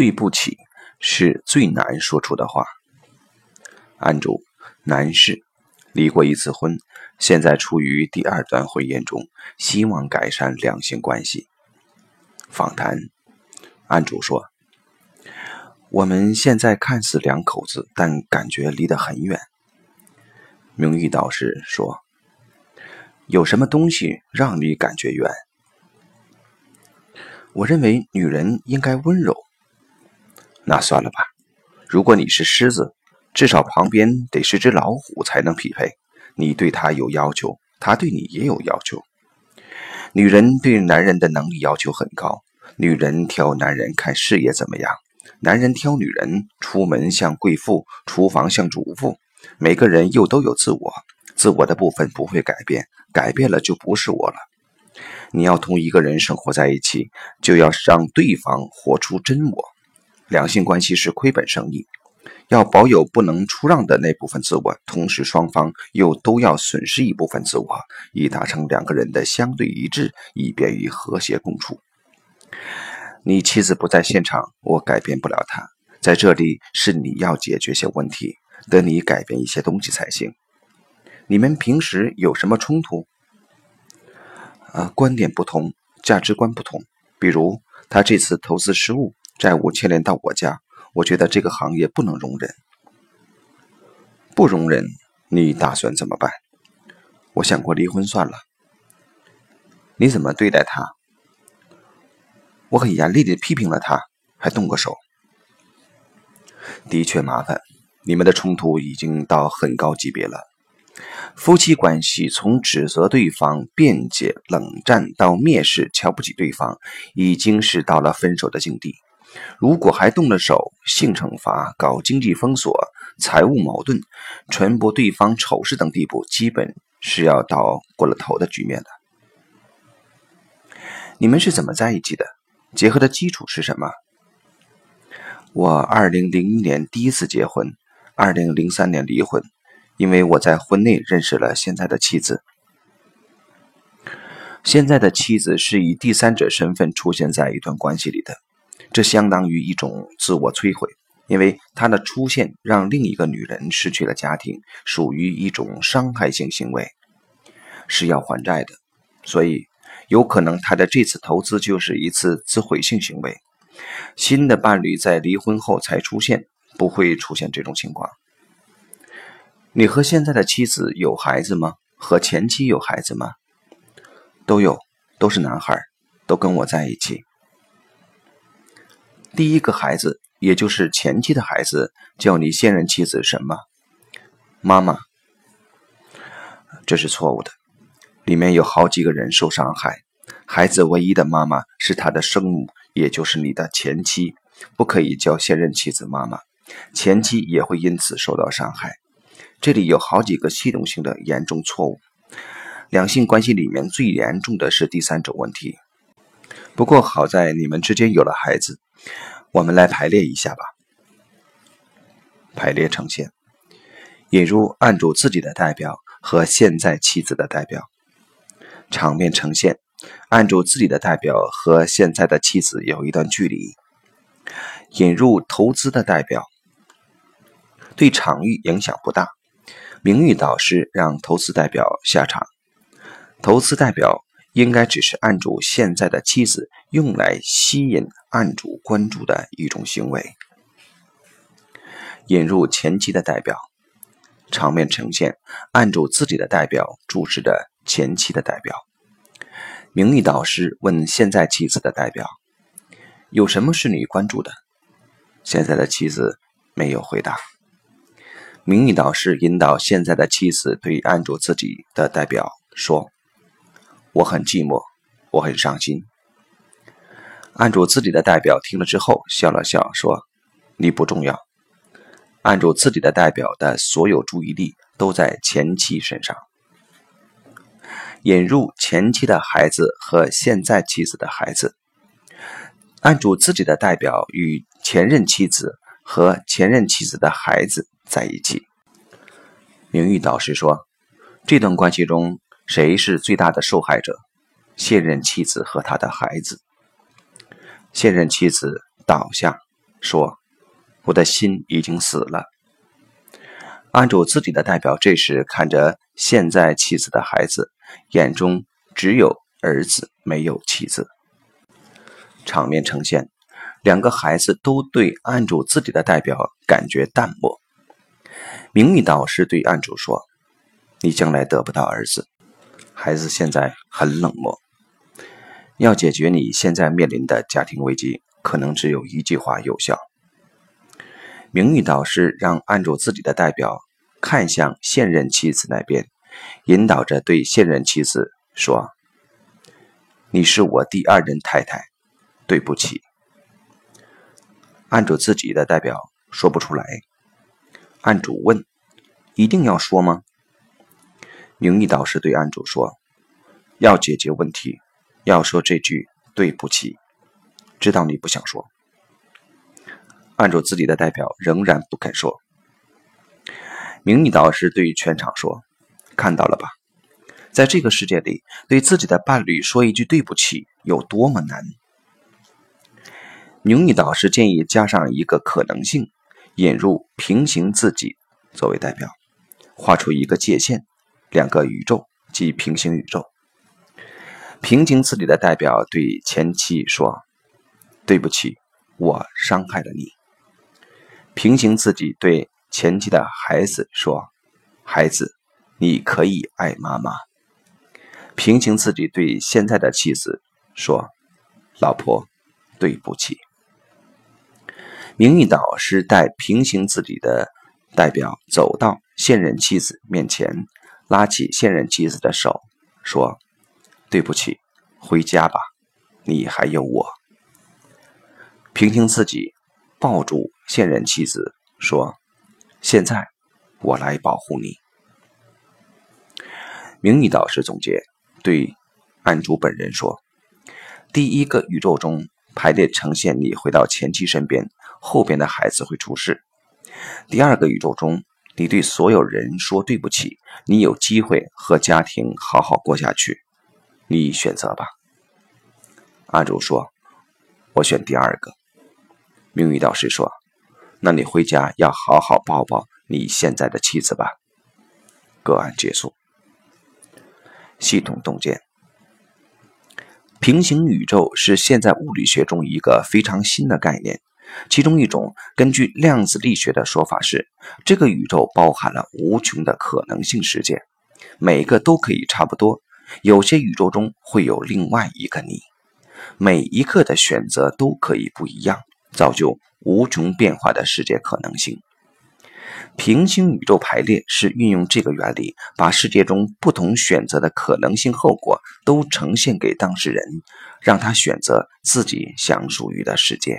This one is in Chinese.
对不起是最难说出的话。案主：男士，离过一次婚，现在处于第二段婚姻中，希望改善两性关系。访谈：案主说：“我们现在看似两口子，但感觉离得很远。”名誉导师说：“有什么东西让你感觉远？”我认为女人应该温柔。那算了吧，如果你是狮子。至少旁边得是只老虎才能匹配。你对他有要求，他对你也有要求。女人对男人的能力要求很高。女人挑男人看事业怎么样，男人挑女人出门像贵妇，厨房像主妇。每个人又都有自我，自我的部分不会改变，改变了就不是我了。你要同一个人生活在一起，就要让对方活出真我。两性关系是亏本生意。要保有不能出让的那部分自我，同时双方又都要损失一部分自我，以达成两个人的相对一致，以便于和谐共处。你妻子不在现场，我改变不了她。在这里是你要解决些问题，得你改变一些东西才行。你们平时有什么冲突？啊，观点不同，价值观不同。比如他这次投资失误，债务牵连到我家。我觉得这个行业不能容忍，不容忍，你打算怎么办？我想过离婚算了。你怎么对待他？我很严厉的批评了他，还动过手。的确麻烦，你们的冲突已经到很高级别了。夫妻关系从指责对方、辩解、冷战到蔑视、瞧不起对方，已经是到了分手的境地。如果还动了手，性惩罚、搞经济封锁、财务矛盾、传播对方丑事等地步，基本是要到过了头的局面了。你们是怎么在一起的？结合的基础是什么？我二零零一年第一次结婚，二零零三年离婚，因为我在婚内认识了现在的妻子。现在的妻子是以第三者身份出现在一段关系里的。这相当于一种自我摧毁，因为他的出现让另一个女人失去了家庭，属于一种伤害性行为，是要还债的。所以，有可能他的这次投资就是一次自毁性行为。新的伴侣在离婚后才出现，不会出现这种情况。你和现在的妻子有孩子吗？和前妻有孩子吗？都有，都是男孩，都跟我在一起。第一个孩子，也就是前妻的孩子，叫你现任妻子什么？妈妈，这是错误的。里面有好几个人受伤害，孩子唯一的妈妈是他的生母，也就是你的前妻，不可以叫现任妻子妈妈，前妻也会因此受到伤害。这里有好几个系统性的严重错误。两性关系里面最严重的是第三种问题。不过好在你们之间有了孩子。我们来排列一下吧。排列呈现：引入案主自己的代表和现在妻子的代表。场面呈现：案主自己的代表和现在的妻子有一段距离。引入投资的代表，对场域影响不大。名誉导师让投资代表下场。投资代表。应该只是案主现在的妻子用来吸引案主关注的一种行为。引入前妻的代表，场面呈现案主自己的代表注视着前妻的代表。名誉导师问现在妻子的代表：“有什么是你关注的？”现在的妻子没有回答。名誉导师引导现在的妻子对案主自己的代表说。我很寂寞，我很伤心。案主自己的代表听了之后笑了笑，说：“你不重要。”案主自己的代表的所有注意力都在前妻身上。引入前妻的孩子和现在妻子的孩子。案主自己的代表与前任妻子和前任妻子的孩子在一起。名誉导师说：“这段关系中。”谁是最大的受害者？现任妻子和他的孩子。现任妻子倒下，说：“我的心已经死了。”按住自己的代表这时看着现在妻子的孩子，眼中只有儿子，没有妻子。场面呈现，两个孩子都对按住自己的代表感觉淡漠。名誉导师对案主说：“你将来得不到儿子。”孩子现在很冷漠。要解决你现在面临的家庭危机，可能只有一句话有效。名誉导师让按住自己的代表看向现任妻子那边，引导着对现任妻子说：“你是我第二任太太，对不起。”按住自己的代表说不出来。案主问：“一定要说吗？”名誉导师对案主说：“要解决问题，要说这句对不起。知道你不想说。”按住自己的代表仍然不肯说。名誉导师对全场说：“看到了吧，在这个世界里，对自己的伴侣说一句对不起有多么难。”名誉导师建议加上一个可能性。引入平行自己作为代表，画出一个界限，两个宇宙即平行宇宙。平行自己的代表对前妻说：“对不起，我伤害了你。”平行自己对前妻的孩子说：“孩子，你可以爱妈妈。”平行自己对现在的妻子说：“老婆，对不起。”名誉导师带平行自己的代表走到现任妻子面前，拉起现任妻子的手，说：“对不起，回家吧，你还有我。”平行自己抱住现任妻子，说：“现在我来保护你。”名誉导师总结对案主本人说：“第一个宇宙中。”排列呈现，你回到前妻身边，后边的孩子会出事。第二个宇宙中，你对所有人说对不起，你有机会和家庭好好过下去。你选择吧。阿主说：“我选第二个。”命运导师说：“那你回家要好好抱抱你现在的妻子吧。”个案结束。系统洞见。平行宇宙是现在物理学中一个非常新的概念，其中一种根据量子力学的说法是，这个宇宙包含了无穷的可能性世界，每个都可以差不多，有些宇宙中会有另外一个你，每一个的选择都可以不一样，造就无穷变化的世界可能性。平行宇宙排列是运用这个原理，把世界中不同选择的可能性后果都呈现给当事人，让他选择自己想属于的世界。